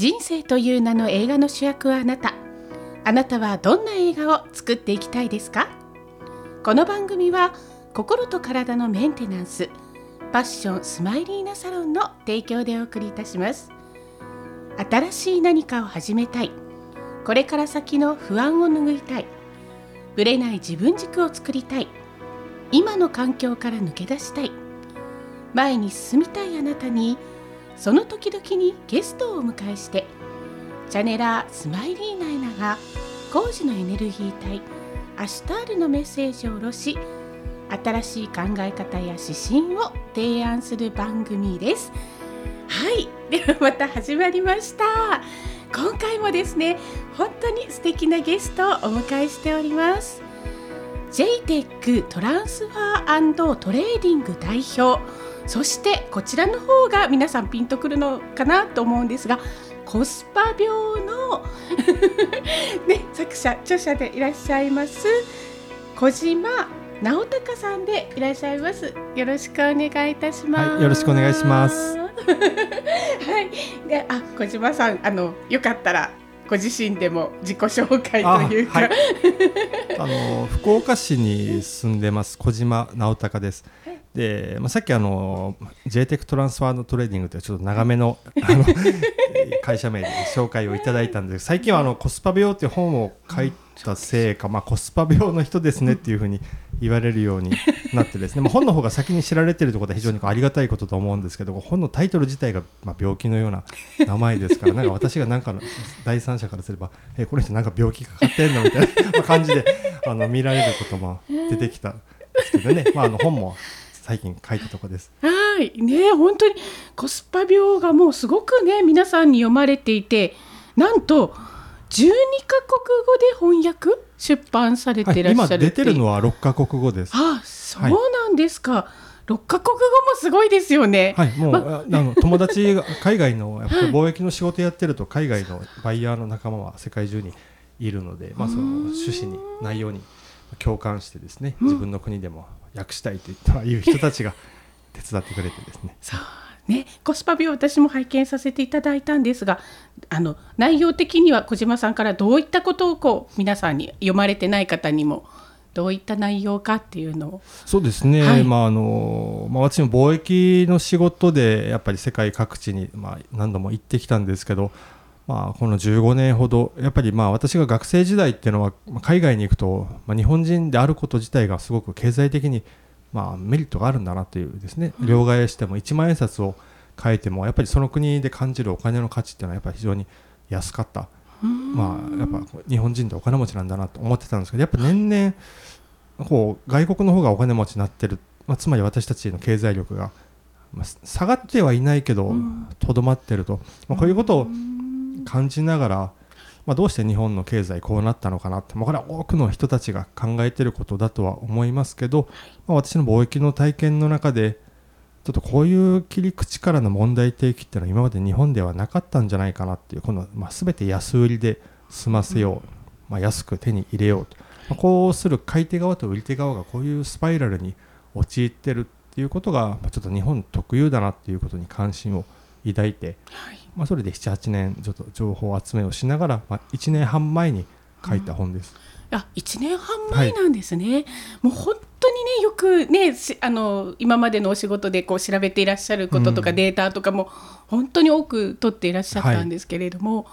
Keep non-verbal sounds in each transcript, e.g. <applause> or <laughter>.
人生という名の映画の主役はあなた。あなたはどんな映画を作っていきたいですか？この番組は心と体のメンテナンスパッションスマイリーナサロンの提供でお送りいたします。新しい何かを始めたい。これから先の不安を拭いたい。ぶれない自分軸を作りたい。今の環境から抜け出したい。前に進みたいあなたにその時々にゲストをお迎えしてチャネラースマイリーナイナが工事のエネルギー体アシュタールのメッセージを下ろし新しい考え方や指針を提案する番組です。はい。ではまた始まりました。今回もですね本当に素敵なゲストをお迎えしております。JTEC トランスファートレーディング代表そしてこちらの方が皆さんピンとくるのかなと思うんですがコスパ病の <laughs> ね、作者著者でいらっしゃいます小島直隆さんでいらっしゃいます。よろしくお願いいたします、はい、よろしくお願いします。<laughs> はい。であ小島さんあのよかったらご自身でも自己紹介というか。あ、はい、あの福岡市に住んでます小島直隆ですで、まあ、さっきあの JTEC トランスファーのトレーディングというちょっと長めのあの <laughs> 会社名で紹介をいただいたんです最近はあのコスパ病っていう本を書いたせいか、まあ、コスパ病の人ですねっていうふうに言われるようになってですね、まあ、本の方が先に知られてるところで非常にありがたいことと思うんですけど本のタイトル自体がまあ病気のような名前ですからなんか私がなんかの第三者からすればえこの人なんか病気かかってんのみたいな感じであの見られることも出てきたんですけどね、まあ、あの本も最近書いたとこです。はいね本当にコスパ病がもうすごくね皆さんに読まれていてなんと12カ国語で翻訳出版されていらっしゃる、はい、今出てるのは6カ国語です。あそうなんですか。はい6カ国語もすごいですよね。はい、もう、ま、あの友達が海外の <laughs> やっぱり貿易の仕事やってると海外のバイヤーの仲間は世界中にいるので、まあその趣旨に内容に共感してですね、自分の国でも訳したいという人たちが手伝ってくれてですね。<laughs> そうね、コスパ病私も拝見させていただいたんですがあの内容的には小島さんからどういったことをこう皆さんに読まれてない方にもどういった内容かっていうのを。そうですね、はい、まああのまあ、私も貿易の仕事でやっぱり世界各地に、まあ、何度も行ってきたんですけど、まあ、この15年ほどやっぱりまあ私が学生時代っていうのは海外に行くと、まあ、日本人であること自体がすごく経済的にまあメリットがあるんだなというですね。両替しても1万円札を変えてもやっぱりその国で感じるお金の価値っていうのはやっぱり非常に安かった、まあ、やっぱ日本人ってお金持ちなんだなと思ってたんですけどやっぱ年々こう外国の方がお金持ちになってる、まあ、つまり私たちの経済力が、まあ、下がってはいないけどとどまってると、まあ、こういうことを感じながら、まあ、どうして日本の経済こうなったのかなって、まあ、これは多くの人たちが考えてることだとは思いますけど、まあ、私の貿易の体験の中でちょっとこういう切り口からの問題提起っていうのは今まで日本ではなかったんじゃないかなっていうこの、まあ、全て安売りで済ませよう、まあ、安く手に入れようと、まあ、こうする買い手側と売り手側がこういうスパイラルに陥ってるっていうことが、まあ、ちょっと日本特有だなっていうことに関心を抱いて、はい、まあ、それで78年ちょっと情報集めをしながら、まあ、1年半前に書いた本です。うん。あ1年半前なんですね、はい、もう本当にねよくねあの今までのお仕事でこう調べていらっしゃることとか、データとかも本当に多く取っていらっしゃったんですけれども、はい、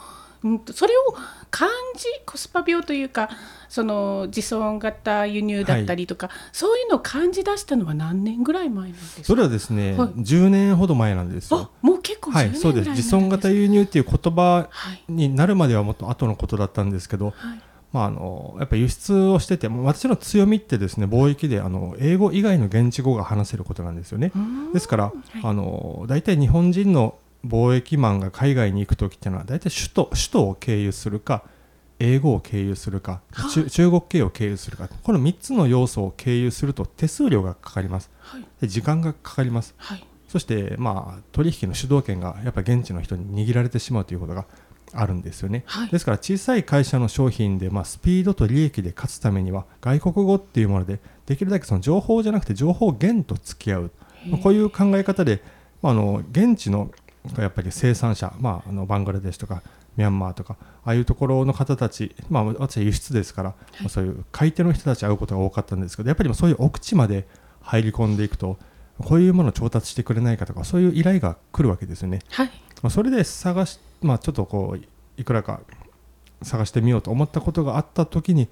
うん、それを感じコスパ病というかその自尊型輸入だったりとか、はい、そういうのを感じ出したのは何年ぐらい前なんですか？それはですね、はい、10年ほど前なんですよ。もう結構はい、そうです。自尊型輸入っていう言葉になるまではもっと後のことだったんですけど、はい。まあ、あのやっぱ輸出をしてて私の強みってですね貿易であの英語以外の現地語が話せることなんですよね。ですから、はい、あの大体日本人の貿易マンが海外に行く時っていうのは大体首都首都を経由するか英語を経由するか、中国系を経由するか。この3つの要素を経由すると手数料がかかります、はい、で時間がかかります、はい、そして、まあ、取引の主導権がやっぱ現地の人に握られてしまうということがあるんですよね、はい、ですから小さい会社の商品で、まあ、スピードと利益で勝つためには外国語っていうものでできるだけその情報じゃなくて情報源と付き合う、まあ、こういう考え方で、まあ、あの現地のやっぱり生産者、まあ、あのバングラデシュとかミャンマーとかああいうところの方たち、まあ、私は輸出ですから、まあそういう買い手の人たち会うことが多かったんですけどやっぱりそういう奥地まで入り込んでいくとこういうものを調達してくれないかとかそういう依頼が来るわけですよね。はいまあ、それで探し、まあ、ちょっとこういくらか探してみようと思ったことがあった時に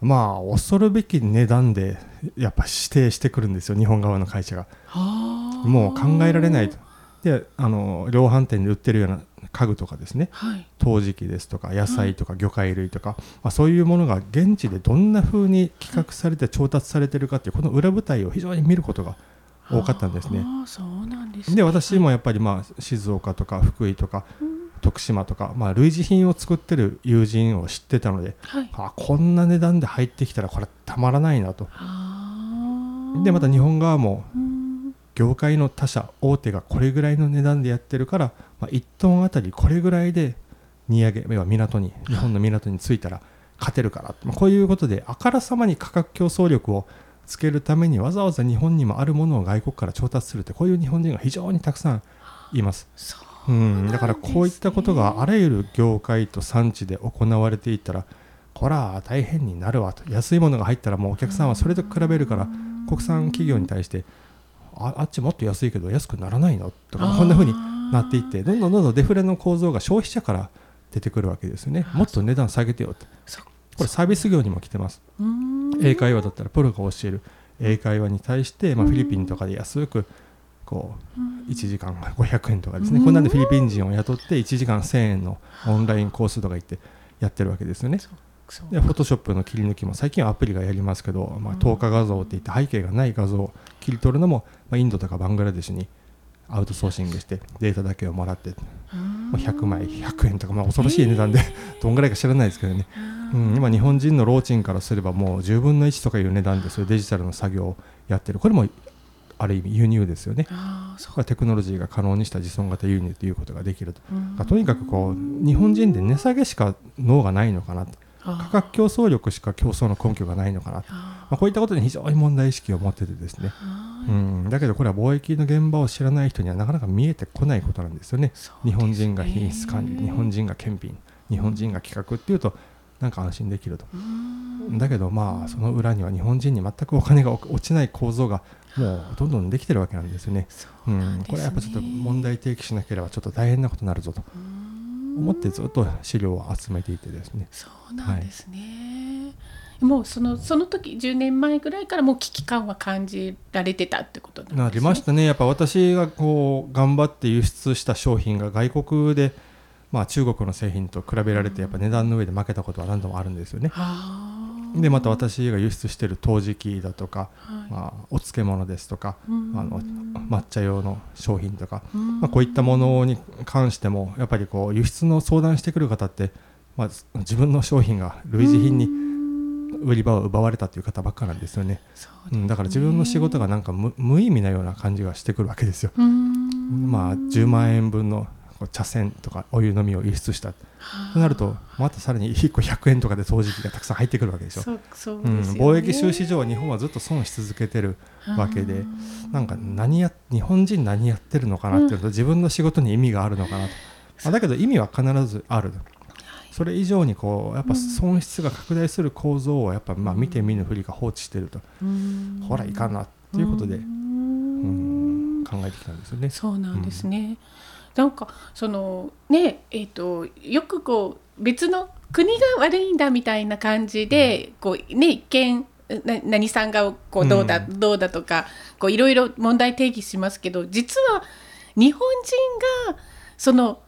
まあ恐るべき値段でやっぱ指定してくるんですよ日本側の会社が。はあもう考えられないと。であの量販店で売ってるような家具とかですね。はい。陶磁器ですとか野菜とか魚介類とか、まあ、そういうものが現地でどんな風に企画されて調達されてるかっていうこの裏舞台を非常に見ることが多かったんですね。ああそうなんですね。で私もやっぱりまあ静岡とか福井とか徳島とか、まあ、類似品を作ってる友人を知ってたのではい。あこんな値段で入ってきたらこれたまらないなと。でまた日本側もうん業界の他社大手がこれぐらいの値段でやってるから、まあ、1トンあたりこれぐらいで荷上げ要は港に日本の港に着いたら勝てるから、まあ、こういうことであからさまに価格競争力をつけるためにわざわざ日本にもあるものを外国から調達するってこういう日本人が非常にたくさんいます。そううん、だからこういったことがあらゆる業界と産地で行われていったらこら大変になるわと。安いものが入ったらもうお客さんはそれと比べるから国産企業に対してああっちもっと安いけど安くならないの？とかこんな風になっていってどんどんどんどんデフレの構造が消費者から出てくるわけですよねもっと値段下げてよってそこれサービス業にも来てますうん英会話だったらプロが教える英会話に対して、まあ、フィリピンとかで安くこう1時間500円とかですね、うんこんなんでフィリピン人を雇って1時間1000円のオンラインコースとか行ってやってるわけですよね。でフォトショップの切り抜きも最近はアプリがやりますけど、まあ、透過画像って言って背景がない画像を切り取るのも、まあ、インドとかバングラデシュにアウトソーシングしてデータだけをもらって、うんまあ、100枚100円とか、まあ、恐ろしい値段でどんぐらいか知らないですけどね、うん、今日本人のローチンからすればもう10分の1とかいう値段でそういうデジタルの作業をやってる。これもある意味輸入ですよね。そう。これはテクノロジーが可能にした自尊型輸入ということができると、とにかくこう日本人で値下げしか脳がないのかなと。あ価格競争力しか競争の根拠がないのかなと、あまあ、こういったことに非常に問題意識を持っててですね、あうん、だけどこれは貿易の現場を知らない人にはなかなか見えてこないことなんですよね。ね。日本人が品質管理日本人が検品日本人が企画っていうとなんか安心できると。うん。だけどまあその裏には日本人に全くお金が落ちない構造がもうどんどんできてるわけなんですよね。そうんねこれはやっぱちょっと問題提起しなければちょっと大変なことになるぞと思ってずっと資料を集めていてですね。そうなんですね、もうそのその時10年前ぐらいからもう危機感は感じられてたってことなんですねなりましたね。やっぱ私がこう頑張って輸出した商品が外国でまあ中国の製品と比べられてやっぱ値段の上で負けたことは何度もあるんですよね。ああでまた私が輸出している陶磁器だとか、はい。まあ、お漬物ですとか、うん。あの抹茶用の商品とか、うん。まあ、こういったものに関してもやっぱりこう輸出の相談してくる方って、まあ、自分の商品が類似品に売り場を奪われたという方ばっかなんですよね、そううん、だから自分の仕事がなんか無無意味なような感じがしてくるわけですよ。うん。まあ、10万円分の茶筅とかお湯飲みを輸出した。となるとまたさらに1個100円とかで陶磁器がたくさん入ってくるわけでしょ。そう貿易収支上は日本はずっと損し続けてるわけでなんか何や日本人何やってるのかなっていうのと自分の仕事に意味があるのかなと、あだけど意味は必ずあるそれ以上にこうやっぱ損失が拡大する構造をやっぱまあ見て見ぬふりが放置してると、うん。ほらいかんなっていうことで、ううんん、考えてきたんですよね。そうなんですね。なんかそのねえっ、とよくこう別の国が悪いんだみたいな感じで、こうね一見な何さんがこうどうだ、うどうだとかこういろいろ問題定義しますけど実は日本人がその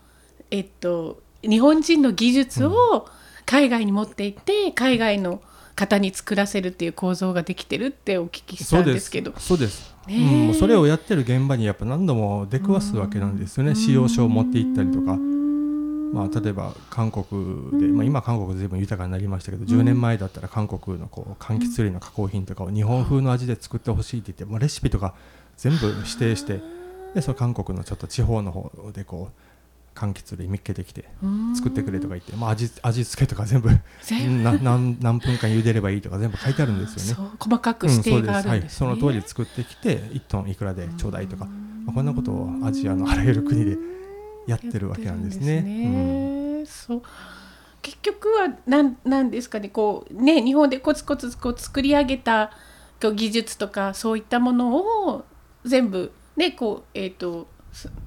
えっと日本人の技術を海外に持って行って海外の方に作らせるっていう構造ができてるってお聞きしたんですけど。そうです、うん、もうそれをやってる現場にやっぱ何度も出くわすわけなんですよね。使用書を持って行ったりとか。まあ、例えば韓国で、まあ、今韓国ずいぶん豊かになりましたけど、10年前だったら韓国のこう柑橘類の加工品とかを日本風の味で作ってほしいって言って、もうレシピとか全部指定してでその韓国のちょっと地方の方でこう柑橘類見っけてきて作ってくれとか言って、まあ、味味付けとか全部何何分間茹でればいいとか全部書いてあるんですよね。細かくうん指定があるんですね。はい、その通り作ってきて1トンいくらでちょうだいとか、まあ、こんなことをアジアのあらゆる国でやってるわけなんですね。そう。結局はなんなんですかね。こうね日本でコツコツこう作り上げた技術とかそういったものを全部ねこうえっ、とす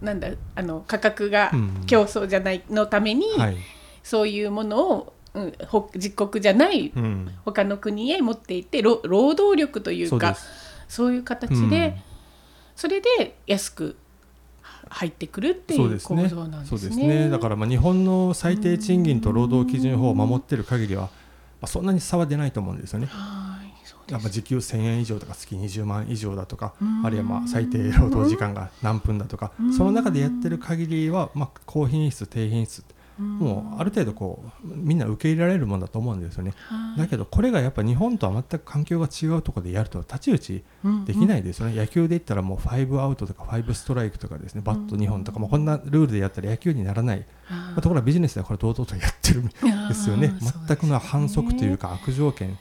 なんだあの価格がうん。競争じゃないのために、はい、そういうものを、うん、ほ自国じゃないうん、他の国へ持っていって労労働力というかそういう形で、それで安く入ってくるっていそう構造なんですね。そうですね。だからまあ日本の最低賃金と労働基準法を守っている限りは、まあ、そんなに差は出ないと思うんですよね。はいそうやっぱ時給1000円以上とか月20万以上だとかうん。あるいはまあ最低労働時間が何分だとかうん。その中でやってる限りはまあ高品質低品質。うん。もうある程度こうみんな受け入れられるもんだと思うんですよね。はい。だけどこれがやっぱ日本とは全く環境が違うところでやると太刀打ちできないですよね。野球で言ったらもう5アウトとか5ストライクとかですね。バット2本とかもうこんなルールでやったら野球にならない。まあところがビジネスではこれ堂々とやってるんですよね。全くの反則というか悪条件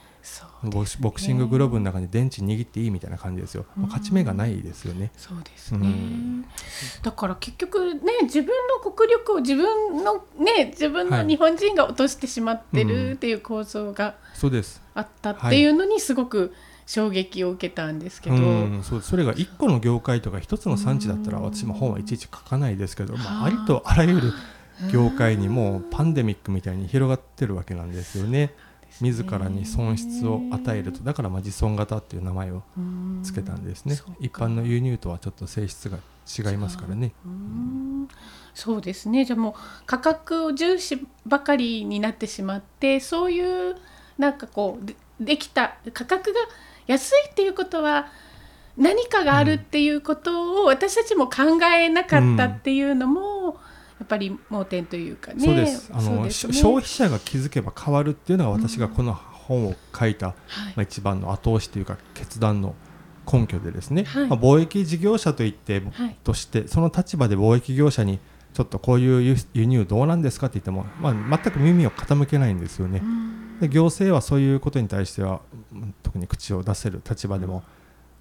ボクシボクシンググローブの中に電池握っていいみたいな感じですよ、勝ち目がないですよね。そうですね、うん。だから結局ね自分の国力を自分のね自分のはい。日本人が落としてしまってうんるっていう構造が。あったっていうのにすごく衝撃を受けたんですけど、うん、そうそれが1個の業界とか1つの産地だったら私も本はいちいち書かないですけど、まあ、ありとあらゆる業界にもうパンデミックみたいに広がってるわけなんですよね。自らに損失を与えると。だからまあ自損型っていう名前をつけたんですね。一般の輸入とはちょっと性質が違いますからね。うん。そうですね。じゃあもう価格を重視ばかりになってしまってそういうなんかこうでできた価格が安いっていうことは何かがあるっていうことを私たちも考えなかったっていうのも、やっぱり盲点というかね。そうです。あのね。し消費者が気づけば変わるっていうのが私がこの本を書いた、はい。まあ、一番の後押しというか決断の根拠でですね、はい。まあ、貿易事業者といって、はい。としてその立場で貿易業者にちょっとこういう輸輸入どうなんですかって言っても、まあ、全く耳を傾けないんですよね。うん。で行政はそういうことに対してはうん特に口を出せる立場でも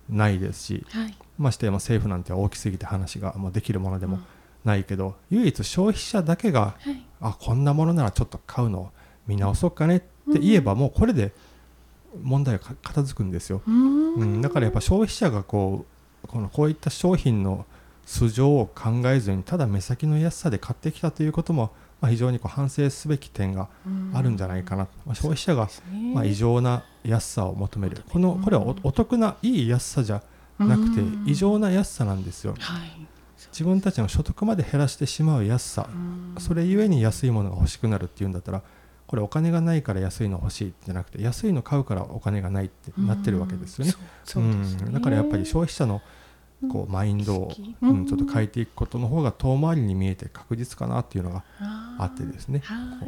ないですしはい。ましてやまあ政府なんて大きすぎて話がもうできるものでもうんないけど、唯一消費者だけがはいあこんなものならちょっと買うのを見直そうかねって言えばもうこれで問題がか片付くんですよ、うん。うん、だからやっぱ消費者がこうこのこういった商品の素性を考えずにただ目先の安さで買ってきたということも、まあ、非常にこう反省すべき点があるんじゃないかな、まあ、消費者が、まあ、異常な安さを求める。このこれはおお得ないい安さじゃなくてうん。異常な安さなんですよ。はい自分たちの所得まで減らしてしまう安さ。うん。それゆえに安いものが欲しくなるっていうんだったらこれお金がないから安いの欲しいじゃなくて安いの買うからお金がないってなってるわけですよね。そうん。だからやっぱり消費者のこうマインドを、うんうん、ちょっと変えていくことの方が遠回りに見えて確実かなっていうのがあってですね。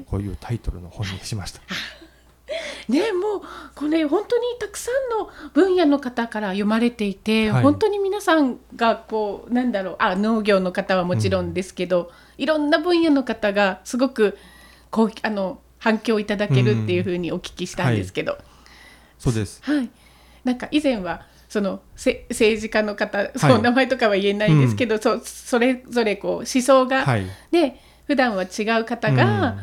こういうタイトルの本にしました。<laughs> <laughs> ねもうこれ本当にたくさんの分野の方から読まれていて、はい。本当に皆さんがこうなんだろうあ農業の方はもちろんですけど、いろんな分野の方がすごくこうあの反響いただけるっていうふうにお聞きしたんですけど、そうです。はい、なんか以前はそのせ政治家の方、その名前とかは言えないですけど、そそれぞれこう思想が、はい。ね普段は違う方が、うん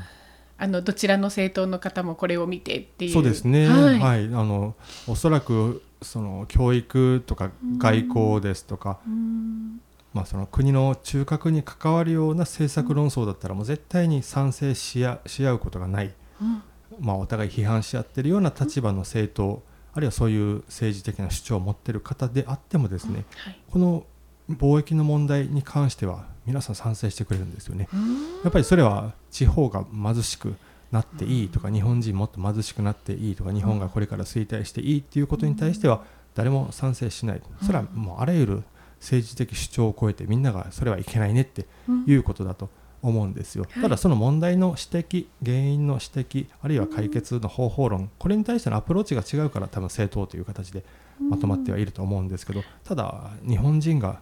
あのどちらの政党の方もこれを見てっていう。そうですね、はい。はい、あのおそらくその教育とか外交ですとか、うん。まあ、その国の中核に関わるような政策論争だったらもう絶対に賛成し合し合うことがない、うん。まあ、お互い批判し合ってるような立場の政党あるいはそういう政治的な主張を持っている方であってもですねはい。この貿易の問題に関しては皆さん賛成してくれるんですよね。うん。やっぱりそれは地方が貧しくなっていいとか日本人もっと貧しくなっていいとか日本がこれから衰退していいっていうことに対しては誰も賛成しないそれはもうあらゆる政治的主張を超えてみんながそれはいけないねっていうことだと思うんですよ。はい。ただその問題の指摘原因の指摘あるいは解決の方法論これに対してのアプローチが違うから多分政党という形でまとまってはいると思うんですけどただ日本人が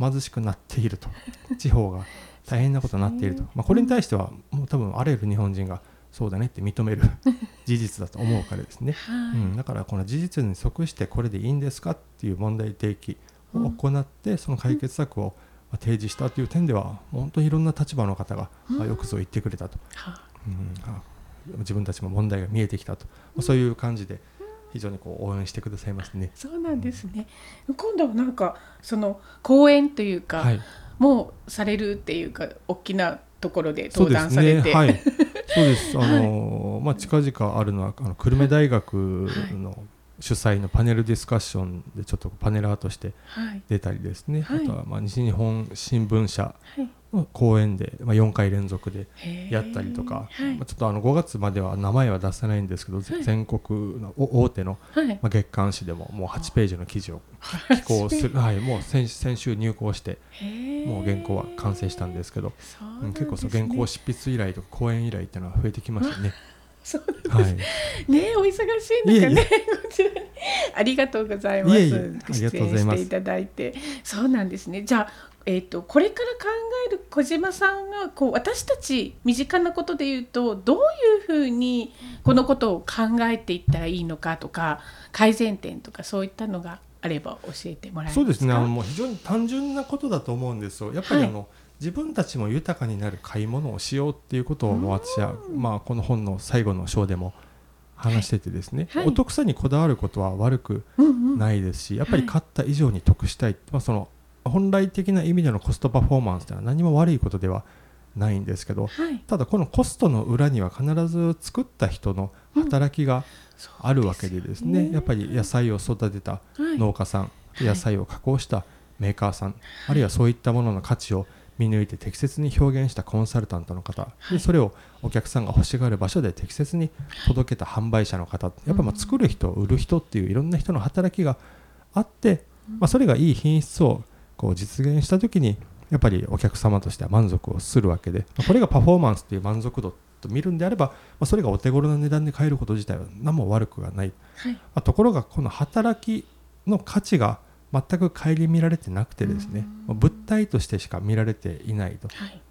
貧しくなっていると。地方が大変なことになっていると、まあ、これに対してはもう多分あらゆる日本人がそうだねって認める <laughs> 事実だと思うからですね、はい。うん、だからこの事実に即してこれでいいんですかっていう問題提起を行ってその解決策をまあ提示したという点では本当にいろんな立場の方が、まあ、よくぞ言ってくれたと、はあうん。あ自分たちも問題が見えてきたと、まあそういう感じで非常にこう応援してくださいますね。そうなんですね。今度はなんかその講演というか、はいもうされるっていうか大きなところで登壇されて、ね。はい。<laughs> そうです。あの、まあ近々あるのはあの久留米大学の主催のパネルディスカッションでちょっとパネラーとしてはい。出たりですね。はい。あとはまあ西日本新聞社はい。の講演でまあ4回連続でやったりとか、はい。まあちょっとあの5月までは名前は出せないんですけど、い。全国のお大手のはい。まあ月刊誌でももう8ページの記事を寄稿する、はい、もう先先週入稿してもう原稿は完成したんですけど、結構そう原稿執筆依頼とか講演依頼っていうのは増えてきましたね。そうはい、ねお忙しい中ねこちら。にありがとうございます。出演していただいて。そうなんですね。じゃあえー、とこれから考える小島さんがこう私たち身近なことで言うとどういうふうにこのことを考えていったらいいのかとか改善点とかそういったのがあれば教えてもらえますか？そうですね。あのもう非常に単純なことだと思うんですよ。やっぱりはい。あの、自分たちも豊かになる買い物をしようっていうことを私は、まあ、この本の最後の章でも話しててですね、はい。お得さにこだわることは悪くうんうん。ないですしやっぱりはい。買った以上に得したい、まあ、その本来的な意味でのコストパフォーマンスというのは何も悪いことではないんですけどはい。ただこのコストの裏には必ず作った人の働きがあるわけでですね,、そうですよねやっぱり野菜を育てたはい。農家さん、い。野菜を加工したメーカーさん、あるいはそういったものの価値を見抜いて適切に表現したコンサルタントの方、はい。でそれをお客さんが欲しがる場所で適切に届けた販売者の方。やっぱまあ作る人売る人っていういろんな人の働きがあって、まあ、それがいい品質をこう実現した時にやっぱりお客様としては満足をするわけで、まあこれがパフォーマンスっていう満足度と見るんであれば、まあ、それがお手頃な値段で買えること自体は何も悪くはない。はい。まあところがこの働きの価値が全く顧みられてなくてですねまあ物体としてしか見られていないと。はい。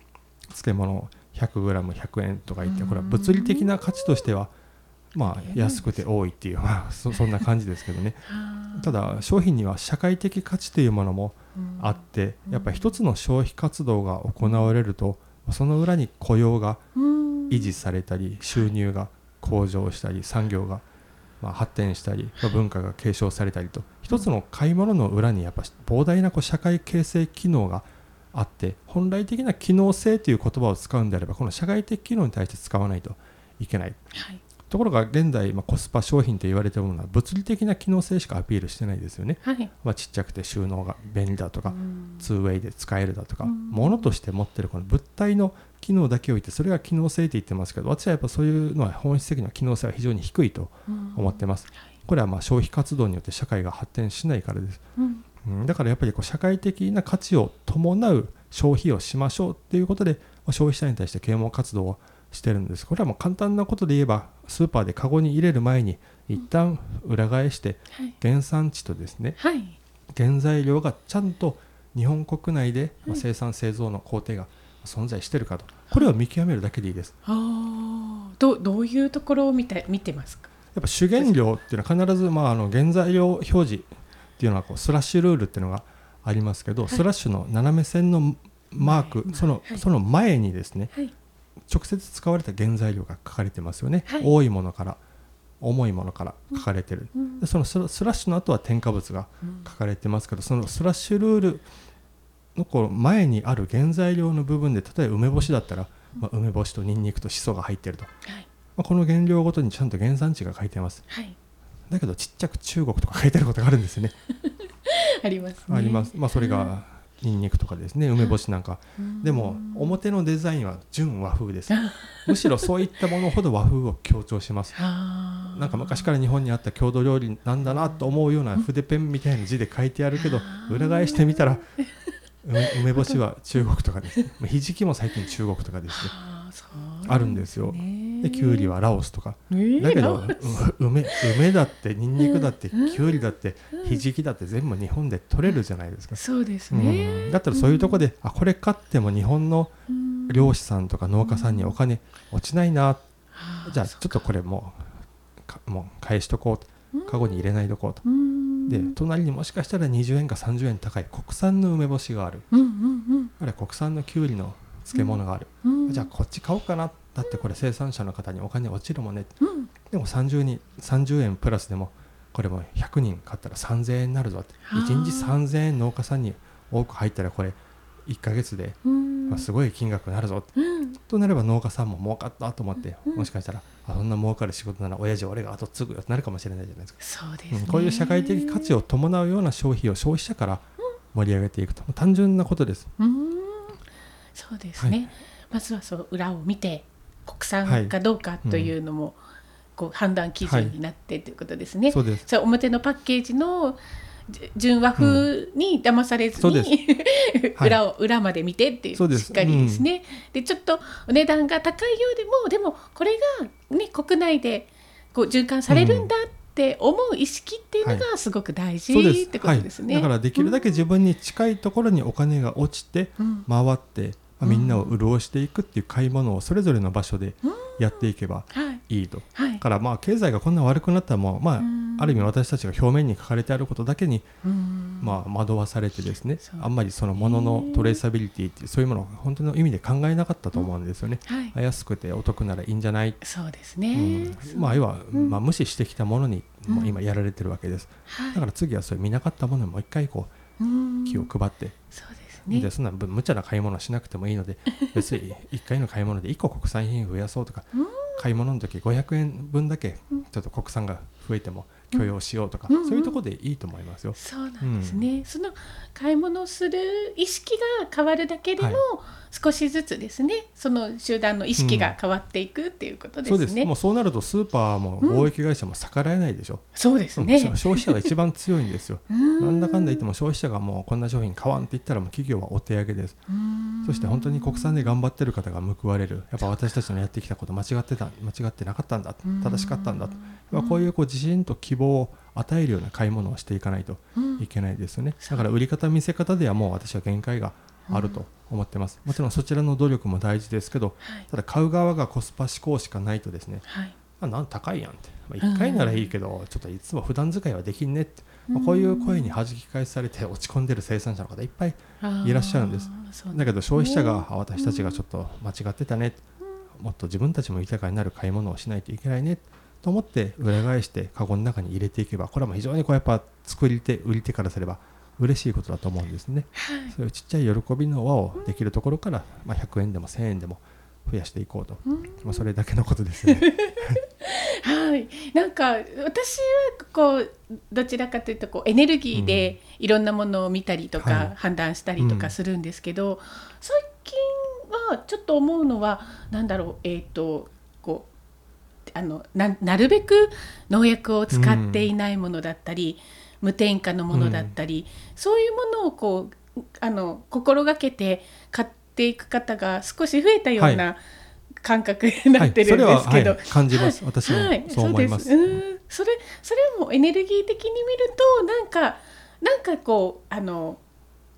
漬物 100g100 円とか言ってうん。これは物理的な価値としてはまあね安くて多いっていうまあそそんな感じですけどね。<laughs> ただ商品には社会的価値というものもうん。あってやっぱり一つの消費活動が行われるとその裏に雇用がうん。維持されたり収入が向上したり産業がまあ発展したりまあ文化が継承されたりと一つの買い物の裏にやっぱ膨大なこう社会形成機能があって本来的な機能性という言葉を使うんであればこの社会的機能に対して使わないといけない。はい。ところが現代、まあ、コスパ商品と言われているものは物理的な機能性しかアピールしてないですよね、はい。まあ、ちっちゃくて収納が便利だとかうん。2way で使えるだとか、うん。ものとして持ってるこの物体の機能だけを言ってそれが機能性って言ってますけど私はやっぱそういうのは本質的な機能性は非常に低いと思ってます、これはまあ消費活動によって社会が発展しないからです、うん。うん、だからやっぱりこう社会的な価値を伴う消費をしましょうっていうことでまあ消費者に対して啓蒙活動をしてるんです。これはもう簡単なことで言えばスーパーでカゴに入れる前に一旦裏返してはい。原産地とですねはい。原材料がちゃんと日本国内でまあ生産製造の工程が存在しているかと。これを見極めるだけでいいです。ああどどういうところを見て見てますか？やっぱ主原料っていうのは必ずまああの原材料表示っていうのはこうスラッシュルールっていうのがありますけど、はい。スラッシュの斜め線のマーク前そのはい。その前にですねはい。直接使われた原材料が書かれてますよね、はい。多いものから重いものから書かれてる、うん。でそのスラッシュの後は添加物がうん書かれてますけどそのスラッシュルールのこう前にある原材料の部分で例えば梅干しだったら、まあ、梅干しとニンニクとシソが入ってると、はいまあ、この原料ごとにちゃんと原産地が書いてます。はい。だけどちっちゃく中国とか書いてあることがあるんですよね。<laughs> ありますね。あります、まあ、それがニンニクとかですね。梅干しなんか。うん。でも表のデザインは純和風です。むしろそういったものほど和風を強調します。なんか昔から日本にあった郷土料理なんだなと思うような筆ペンみたいな字で書いてあるけど裏返してみたら梅梅干しは中国とかです。ねまあひじきも最近中国とかですねあるんですよ。できゅうりはラオスとか。えーだけど梅梅だってニンニクだってきゅうりだってひじきだって全部日本で取れるじゃないですか、そうですうねん。だったらそういうとこで、あこれ買っても日本のうん。漁師さんとか農家さんにお金落ちないな、あーじゃあちょっとこれもうかもう返しとこうと。カゴに入れないとこうと、うん。で隣にもしかしたら20円か30円高い国産の梅干しがある。うんうんあるいは国産のきゅうりの漬物がある、うん。うんじゃあこっち買おうかな。だってこれ生産者の方にお金落ちるもんね。うん。でも30に30円プラスでもこれも100人買ったら3000円になるぞって。あー。1日3000円農家さんに多く入ったらこれ1ヶ月でうん。まあすごい金額になるぞうん。となれば農家さんも儲かったと思ってうん。もしかしたらあそんな儲かる仕事なら親父俺が後継ぐよってなるかもしれないじゃないですか、そうですね。うんこういう社会的価値を伴うような消費を消費者から盛り上げていくと。単純なことです。うーんそうですね、はい。まずはそう裏を見て国産かどうかというのも、こう判断基準になってということですね。そうです。表のパッケージのじ純和風に騙されずそうでに、<laughs> はい。裏を裏まで見てっていうしっかりですね、でちょっとお値段が高いようでもでもこれが、ね、国内でこう循環されるんだって思う意識っていうのがすごく大事ってことですね。はい、だからできるだけ自分に近いところにお金が落ちてうん。回って、まあみんなを潤していくっていう買い物をそれぞれの場所でやっていけばはい。いいと。はい。だからまあ経済がこんな悪くなったらもうまうん。あある意味私たちが表面に書かれてあることだけにうん。まあ惑わされてですねあんまりそのもののトレーサビリティっていうそういうものを本当の意味で考えなかったと思うんですよね。はい、安くてお得ならいいんじゃない、そうですうね。う。まあ要は、うん。まあ、無視してきたものに今やられてるわけです。はい。だから次はそういう見なかったものにもう一回こうん。う気を配ってそうですね。でそんな無茶な買い物はしなくてもいいので <laughs> 別に1回の買い物で1個国産品増やそうとかうん買い物の時500円分だけうんちょっと国産が増えても許容しようとか、うんそういうところでいいと思いますよ。そうなんですね、その買い物する意識が変わるだけでも、はい。少しずつですね。その集団の意識が変わっていくっていうことですね。そうです。もうそうなるとスーパーも貿易会社も逆らえないでしょ、そうですうん。ね。消費者が一番強いんですよ。<laughs> うん。なんだかんだ言っても消費者がもうこんな商品買わんって言ったらもう企業はお手上げです。うんそして本当に国産で頑張ってる方が報われる。やっぱ私たちのやってきたこと間違ってた間違ってなかったんだ。正しかったんだと。こういうこう自信と希望を与えるような買い物をしていかないとうん。いけないですよね。だから売り方見せ方ではもう私は限界があると思ってます。もちろんそちらの努力も大事ですけど、はい。ただ買う側がコスパ志向しかないとですね、はい。まあ、なん高いやんって、まあ、1回ならいいけど、ちょっといつも普段使いはできんねって、まあ、こういう声に弾き返されて落ち込んでる生産者の方いっぱいいらっしゃるんです。だ。けど消費者があ私たちがちょっと間違ってたね、もっと自分たちも豊かになる買い物をしないといけないね。と思って裏返してカゴの中に入れていけばこれはもう非常にこうやっぱ作り手売り手からすれば嬉しいことだと思うんですね。はい。そういうちっちゃい喜びの輪をできるところから、まあ、100円でも1000円でも増やしていこうと、まあ、それだけのことですね。<laughs> はい、なんか私はこうどちらかというとこうエネルギーでいろんなものを見たりとか、はい。判断したりとかするんですけど、最近はちょっと思うのはなんだろうえっ、とこうあのななるべく農薬を使っていないものだったり、無添加のものだったり、そういうものをこうあの心がけて買っていく方が少し増えたようはな感覚になってるんですけど、はい。感じます、私もはい、そう思います。そうです。うん。それそれもエネルギー的に見るとなんかなんかこうあの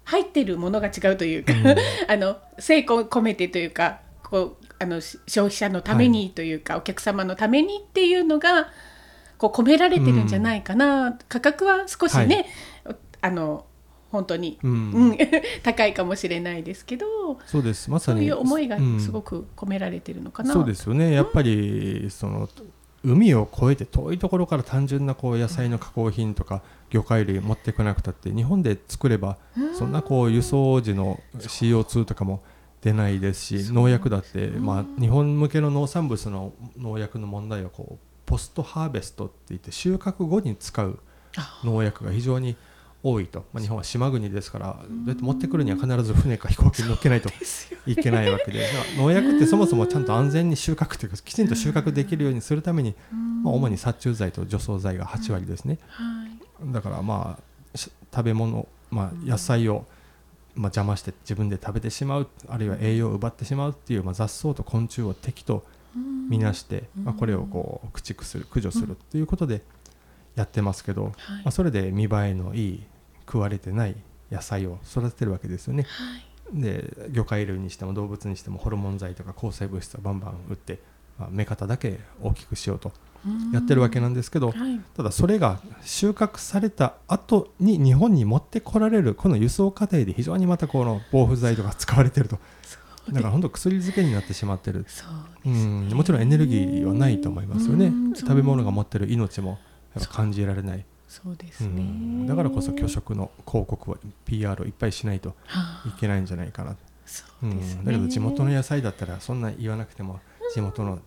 入ってるものが違うというか、うん。<laughs> あの成功を込めてというかこうあのし消費者のためにというか、お客様のためにっていうのがこう込められてるんじゃないかな、価格は少しね、あの本当に、うん。うん。<laughs> 高いかもしれないですけどそうです。まさに。そういう思いがすごく、く込められてるのかな。そうですよね。やっぱりその海を越えて遠いところから単純なこう野菜の加工品とか魚介類持ってこなくたって日本で作ればうん。そんなこう輸送時の CO2 とかも出ないですし農薬だって、まあ、日本向けの農産物の農薬の問題はこうポストハーベストって言って収穫後に使うあ。農薬が非常に多いと、まあ、日本は島国ですからどうやって持ってくるには必ず船か飛行機に乗っけないと。いけないわけで。だから農薬ってそもそもちゃんと安全に収穫というかきちんと収穫できるようにするために、まあ、主に殺虫剤と除草剤が8割ですね。はい。だからまあし食べ物、まあ、野菜を、まあ、邪魔して自分で食べてしまうあるいは栄養を奪ってしまうっていう、まあ、雑草と昆虫を敵と見なして、まあ、これをこう駆逐する駆除するっていうことでやってますけど、はい。まあ、それで見栄えのいい食われてない野菜を育ててるわけですよね。はい。で魚介類にしても動物にしてもホルモン剤とか抗生物質をバンバン打ってまあ、目方だけ大きくしようとやってるわけなんですけど、はい。ただそれが収穫された後に日本に持ってこられるこの輸送過程で非常にまたこの防腐剤とか使われてると。だから本当薬漬けになってしまってる。そううですん。もちろんエネルギーはないと思いますよね。食べ物が持ってる命もやっぱ感じられない、そうですうねん、だからこそ虚食の広告は PR をいっぱいしないとはあ。いけないんじゃないかな、そううですね。ん、だけど地元の野菜だったらそんな言わなくても地元の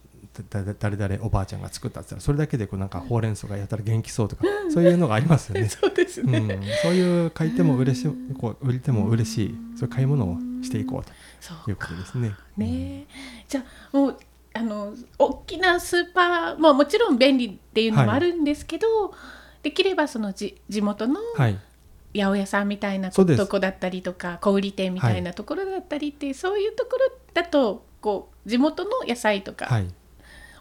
誰々おばあちゃんが作ったって言ったらそれだけでこうなんかほうれん草がやたら元気そうとかそういうのがありますよね。<laughs> そうですうん。ね、、そういう買い手も嬉しいこう売り手も嬉しいそういう買い物をしていこうということですね。ね。えじゃあもうあの大きなスーパーももちろん便利っていうのもあるんですけど、できればそのじ地元のはい、八百屋さんみたいなとこだったりとか小売店みたいなところだったりって、そういうところだとこう地元の野菜とかはい、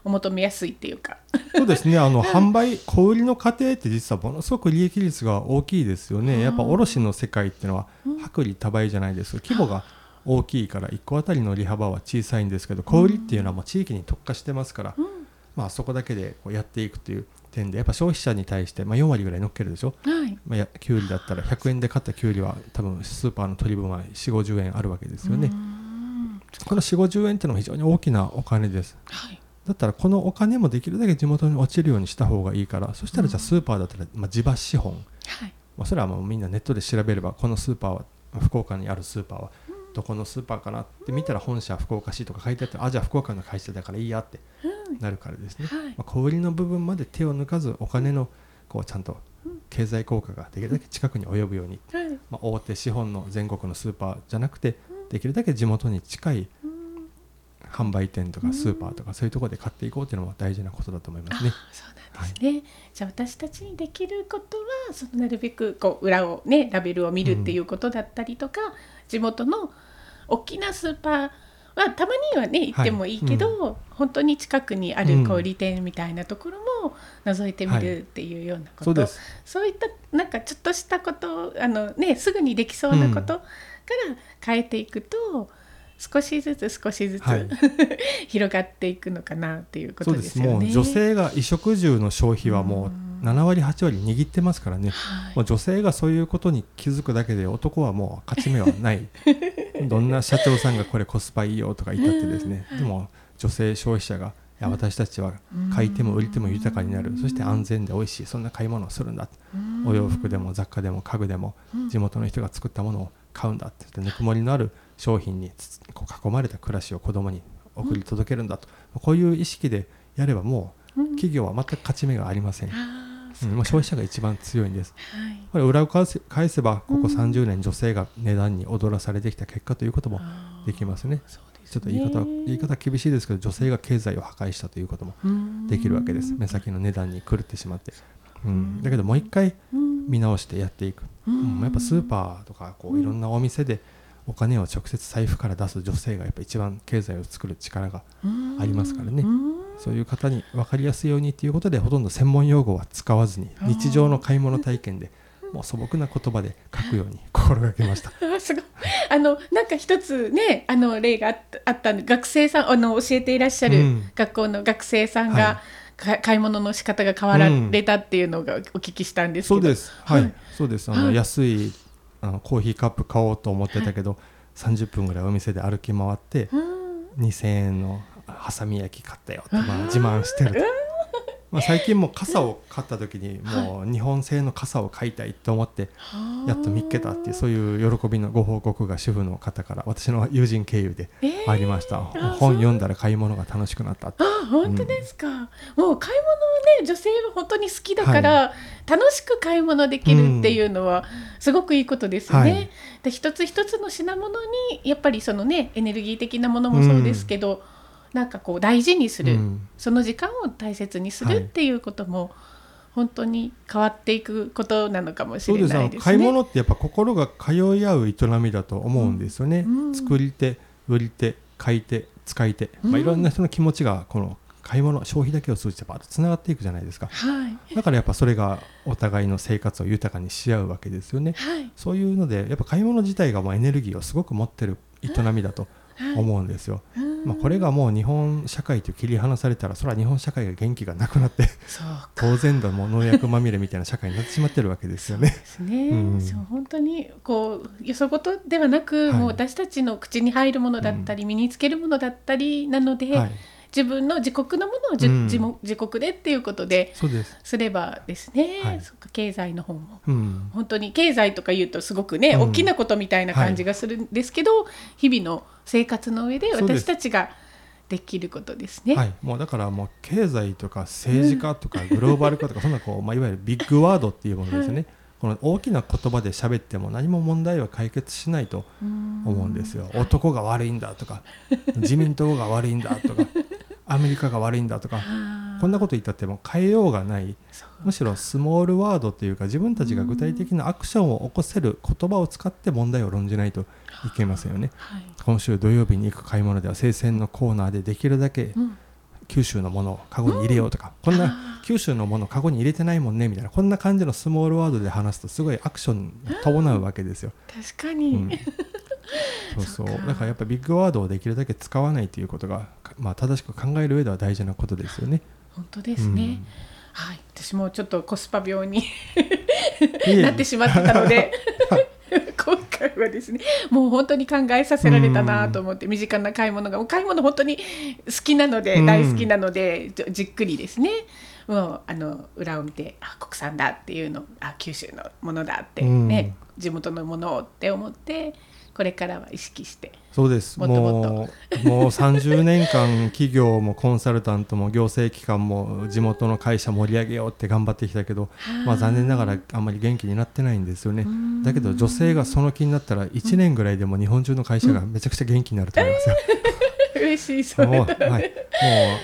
お求めやすいっていうか、そうですね。<laughs> あの販売小売りの過程って実はものすごく利益率が大きいですよね。やっぱ卸の世界っていうのは薄利多売じゃないですか。規模が大きいから1個あたりの利幅は小さいんですけど、小売りっていうのはもう地域に特化してますから、まあそこだけでこうやっていくという点で、やっぱ消費者に対してまあ4割ぐらい乗っけるでしょ？はい。まあやきゅうりだったら100円で買ったきゅうりは多分スーパーの取り分は4 5 0円あるわけですよね。うん。この4 5 0円っていうのは非常に大きなお金です。はい。だったらこのお金もできるだけ地元に落ちるようにした方がいいからそしたらじゃあスーパーだったら、まあ、地場資本、はい。まあ、それはもうみんなネットで調べればこのスーパーは福岡にあるスーパーはどこのスーパーかなって見たら本社福岡市とか書いてあってあじゃあ福岡の会社だからいいやってなるからですね、はい。まあ、小売りの部分まで手を抜かずお金のこうちゃんと経済効果ができるだけ近くに及ぶように、はい。まあ、大手資本の全国のスーパーじゃなくてできるだけ地元に近い販売店とかスーパーとかそういうところで買っていこうっていうのも大事なことだと思いますね。あそうなんですね、じゃあ私たちにできることはそのなるべくこう裏をねラベルを見るっていうことだったりとか、地元の大きなスーパーはたまにはね行ってもいいけど、本当に近くにある小売店みたいなところも覗いてみるっていうようなこと、そうです。そういったなんかちょっとしたことあのねすぐにできそうなことから変えていくと、少しずつ少しずつ、はい。<laughs> 広がっていくのかなっていうこそうでとですすよね。もう女性が衣食住の消費はもう7割8割握ってますからね、はい。もう女性がそういうことに気づくだけで男はもう勝ち目はない <laughs> どんな社長さんがこれコスパいいよとか言ったってですね。でも女性消費者がいや私たちは買い手も売り手も豊かになる。そして安全で美味しい。そんな買い物をするんだ。お洋服でも雑貨でも家具でも地元の人が作ったものを買うんだって言ってぬくもりのある商品につこう囲まれた暮らしを子供に送り届けるんだと。こういう意識でやればもう企業は全く勝ち目がありません、あーそううん、消費者が一番強いんです。はい。これ裏を返せ返せばここ30年女性が値段に踊らされてきた結果ということもできますね。すちょっと言い方は言い方は厳しいですけど女性が経済を破壊したということもできるわけです。目先の値段に狂ってしまって、うん、だけどもう一回見直してやっていく、うん。やっぱスーパーとかこういろんなお店でお金を直接財布から出す女性がやっぱ一番経済を作る力がありますからねそういう方に分かりやすいようにということでほとんど専門用語は使わずに日常の買い物体験でもう素朴な言葉で書くように心がけました。<laughs> すごい。あのなんか一つねあの例があった学生さんあの教えていらっしゃるうん。学校の学生さんが、はか買い物の仕方が変わられたっていうのがお聞きしたんですけど、そうです、はい、はいそうです。あの、はい安いあのコーヒーカップ買おうと思ってたけど、30分ぐらいお店で歩き回って、うん。2000円のハサミ焼き買ったよって、まあ、自慢してると。まあ、最近も傘を買った時にもう日本製の傘を買いたいと思ってやっと見っけたっていうそういう喜びのご報告が主婦の方から私の友人経由でえー。ありました、ー本読んだら買い物が楽しくなったって。あ本当ですか、もう買い物はね女性は本当に好きだから、楽しく買い物できるっていうのはすごくいいことですよね。はい。で一つ一つの品物にやっぱりそのねエネルギー的なものもそうですけど、なんかこう大事にする、うん。その時間を大切にするっていうことも、本当に変わっていくことなのかもしれないですね。買い物ってやっぱ心が通い合う営みだと思うんですよね、うん。作り手売り手買い手使い手、まあ、うんいろんな人の気持ちがこの買い物消費だけを通じてバーッとつながっていくじゃないですか。はい。だからやっぱそれがお互いの生活を豊かにし合うわけですよね。はい。そういうのでやっぱ買い物自体がまあエネルギーをすごく持ってる営みだとはい思うんですよ、うん。まあ、これがもう日本社会と切り離されたらそれは日本社会が元気がなくなって当然だもう農薬まみれみたいな社会になってしまってるわけですよね。ですね、うん、そう本当にこうよそごとではなく、はい、もう私たちの口に入るものだったり、うん、身につけるものだったりなので、はい、自分の自国のものをじ、うん、自自国でっていうことでそうです。すればですね、はい、そか経済の方も、うん、本当に経済とか言うとすごくね、大きなことみたいな感じがするんですけど、日々の生活の上で私たちができることですね。はい、もうだからもう経済とか政治家とかグローバル化とか、そんなこう、まあ、いわゆるビッグワードっていうものですよね。はい、この大きな言葉で喋っても何も問題は解決しないと思うんですよ。男が悪いんだとか自民党が悪いんだとかアメリカが悪いんだとかこんなこと言ったっても変えようがない。むしろスモールワードというか自分たちが具体的なアクションを起こせる言葉を使って問題を論じないといけませんよね、はい、今週土曜日に行く買い物では生鮮のコーナーでできるだけ九州のものをカゴに入れようとか、こんな九州のものをカゴに入れてないもんねみたいなこんな感じのスモールワードで話すとすごいアクション伴うわけですよ。確かに、うん <laughs> そうそう。だからやっぱりビッグワードをできるだけ使わないということが、まあ、正しく考える上では大事なことですよね。本当ですね、うん、はい、私もちょっとコスパ病に <laughs> なってしまってたので <laughs> 今回はですねもう本当に考えさせられたなと思って、身近な買い物が買い物本当に好きなので、大好きなのでじっくりですね。もうあの裏を見てあ国産だっていうのあ九州のものだってね、地元のものをって思ってこれからは意識して。そうです。もっともっと。もうもう30年間企業もコンサルタントも行政機関も地元の会社盛り上げようって頑張ってきたけど、まあ、残念ながらあんまり元気になってないんですよね。だけど女性がその気になったら1年ぐらいでも日本中の会社がめちゃくちゃ元気になると思いますよ。<laughs> 嬉しいそれ。もう,、はい、も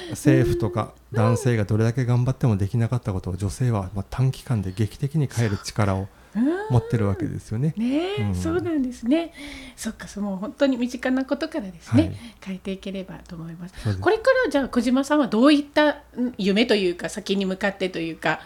う政府とか男性がどれだけ頑張ってもできなかったことを女性はまあ短期間で劇的に変える力を持ってるわけですよね。ね、うん、そうなんですね。そっか、その本当に身近なことからですね、はい、変えていければと思います。これからじゃあ小島さんはどういった夢というか先に向かってというか。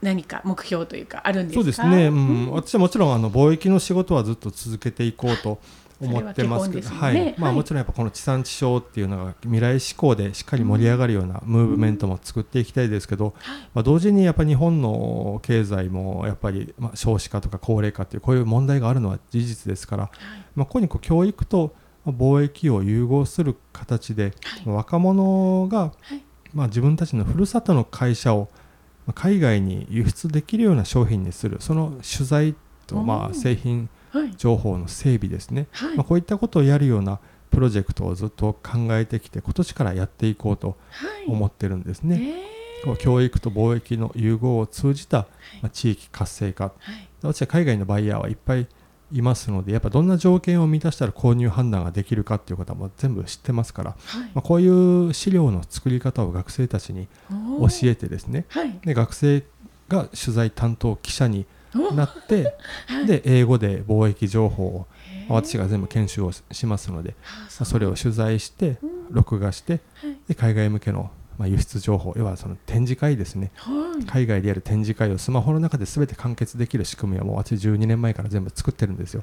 何か目標というかあるんですそうですね、うん、私はもちろんあの貿易の仕事はずっと続けていこうと思ってますけど、ね、はい。まあ、もちろんやっぱこの地産地消っていうのが未来志向でしっかり盛り上がるようなムーブメントも作っていきたいですけど、まあ、同時にやっぱ日本の経済もやっぱりまあ少子化とか高齢化っていうこういう問題があるのは事実ですから、まあ、ここにこう教育と貿易を融合する形で、若者がまあ自分たちのふるさとの会社を海外に輸出できるような商品にするその取材とまあ製品情報の整備ですね、はい、まあ、こういったことをやるようなプロジェクトをずっと考えてきて今年からやっていこうと思ってるんですね。はいえー、教育と貿易の融合を通じた、まあ、地域活性化、はい、私は海外のバイヤーはいっぱいいますのでやっぱどんな条件を満たしたら購入判断ができるかっていうことはもう全部知ってますから、はい、まあ、こういう資料の作り方を学生たちに教えてですね、はい、で学生が取材担当記者になって、で英語で貿易情報を私が全部研修をしますので、それを取材して録画して、で海外向けのまあ、輸出情報要はその展示会ですね、はい、海外でやる展示会をスマホの中で全て完結できる仕組みはもう私12年前から全部作ってるんですよ。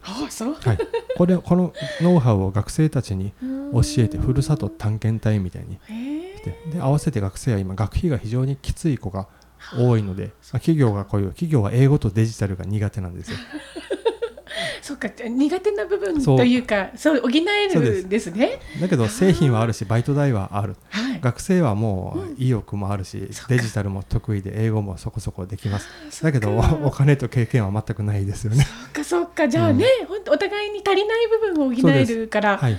はい、これ <laughs> このノウハウを学生たちに教えてふるさと探検隊みたいにしてで合わせて学生は今学費が非常にきつい子が多いので、<laughs> 企業がこういう企業は英語とデジタルが苦手なんですよ。<laughs> そうか苦手な部分というかそう補えるんですね。だけど製品はあるしバイト代はある、はい、学生はもう意欲もあるし、うん、デジタルも得意で英語もそこそこできます。だけどお金と経験は全くないですよね。そうかそうか。じゃあね、うん、本当お互いに足りない部分を補えるからはい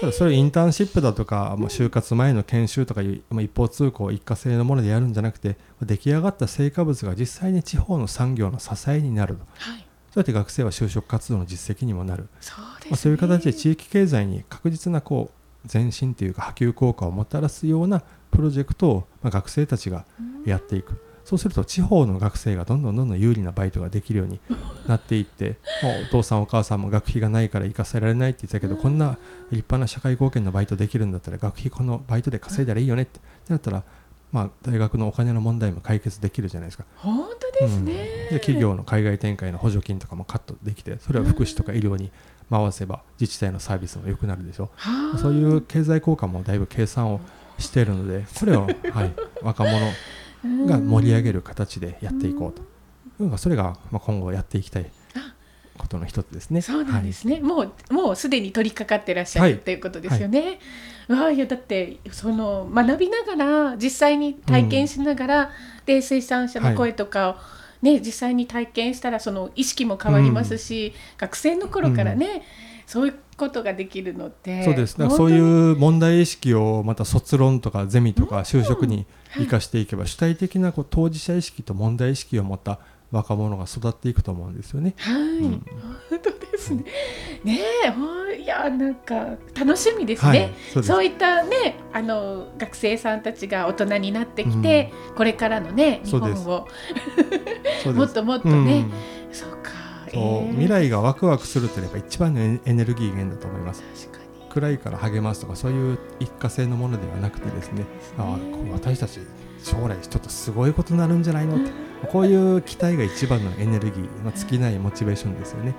ただそれインターンシップだとか、もう就活前の研修とかいう、一方通行一過性のものでやるんじゃなくて出来上がった成果物が実際に地方の産業の支えになる、はい、そうやって学生は就職活動の実績にもなる。そう、ね,、まあ、そういう形で地域経済に確実なこう前進というか波及効果をもたらすようなプロジェクトを、まあ、学生たちがやっていく。そうすると地方の学生がどんどんどんどん有利なバイトができるようになっていって <laughs> もうお父さんお母さんも学費がないから行かせられないって言ってたけどこんな立派な社会貢献のバイトできるんだったら学費このバイトで稼いだらいいよねってなったらまあ、大学のお金の問題も解決できるじゃないですか。本当ですね、うん、で企業の海外展開の補助金とかもカットできてそれは福祉とか医療に回せば自治体のサービスも良くなるでしょ。はあ。そういう経済効果もだいぶ計算をしているのでこれを、はい、<laughs> 若者が盛り上げる形でやっていこうと、うん、それがまあ今後やっていきたいことの一つですね。そうなんですね、もうもうすでに取り掛かってらっしゃる、はい。っていうことですよね。わあいやだってその学びながら実際に体験しながら、で生産者の声とかを、ね実際に体験したらその意識も変わりますし、学生の頃からね、そういうことができるのでそうです。だからそういう問題意識をまた卒論とかゼミとか就職に生かしていけば主体的なこう当事者意識と問題意識を持った若者が育っていくと思うんですよね。はい、うん。本当ですね。ねいやなんか楽しみですね。はいそうそういったねあの学生さんたちが大人になってきて、これからのね日本を。<laughs> もっともっとね、うん。そうか、そう。えー。未来がワクワクするってやっぱ一番のエエネルギー源だと思います。暗いから励ますとかそういう一過性のものではなくてですね。あ私たち将来ちょっとすごいことになるんじゃないの？ってこういう期待が一番のエネルギー、まあ、尽きないモチベーションですよね、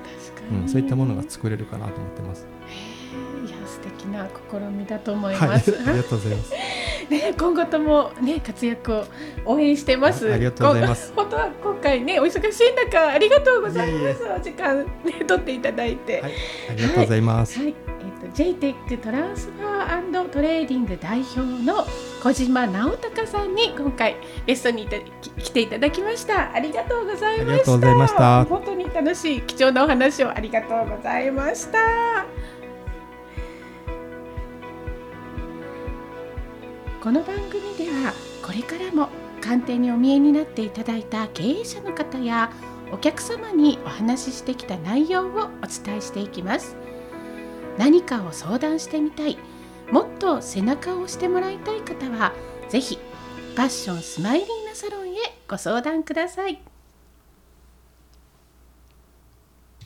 うん、そういったものが作れるかなと思ってます。いや素敵な試みだと思いはい、あます。りがとうございます。ね、今後ともね活躍を応援してます。あありがとうございます。<laughs> 本当は今回ねお忙しい中ありがとうございます。いえいえお時間ね取っていただいて。はい、ありがとうございます。はい、えっ、と JTEC トランスファートレーディング代表の小島直隆さんに今回ゲストにいたき来ていただきました。ありがとうございました。ありがとうございました本当に楽しい貴重なお話をありがとうございました。この番組ではこれからも官邸にお見えになっていただいた経営者の方やお客様にお話ししてきた内容をお伝えしていきます。何かを相談してみたい。もっと背中を押してもらいたい方はぜひパッションスマイリーナサロンへご相談ください。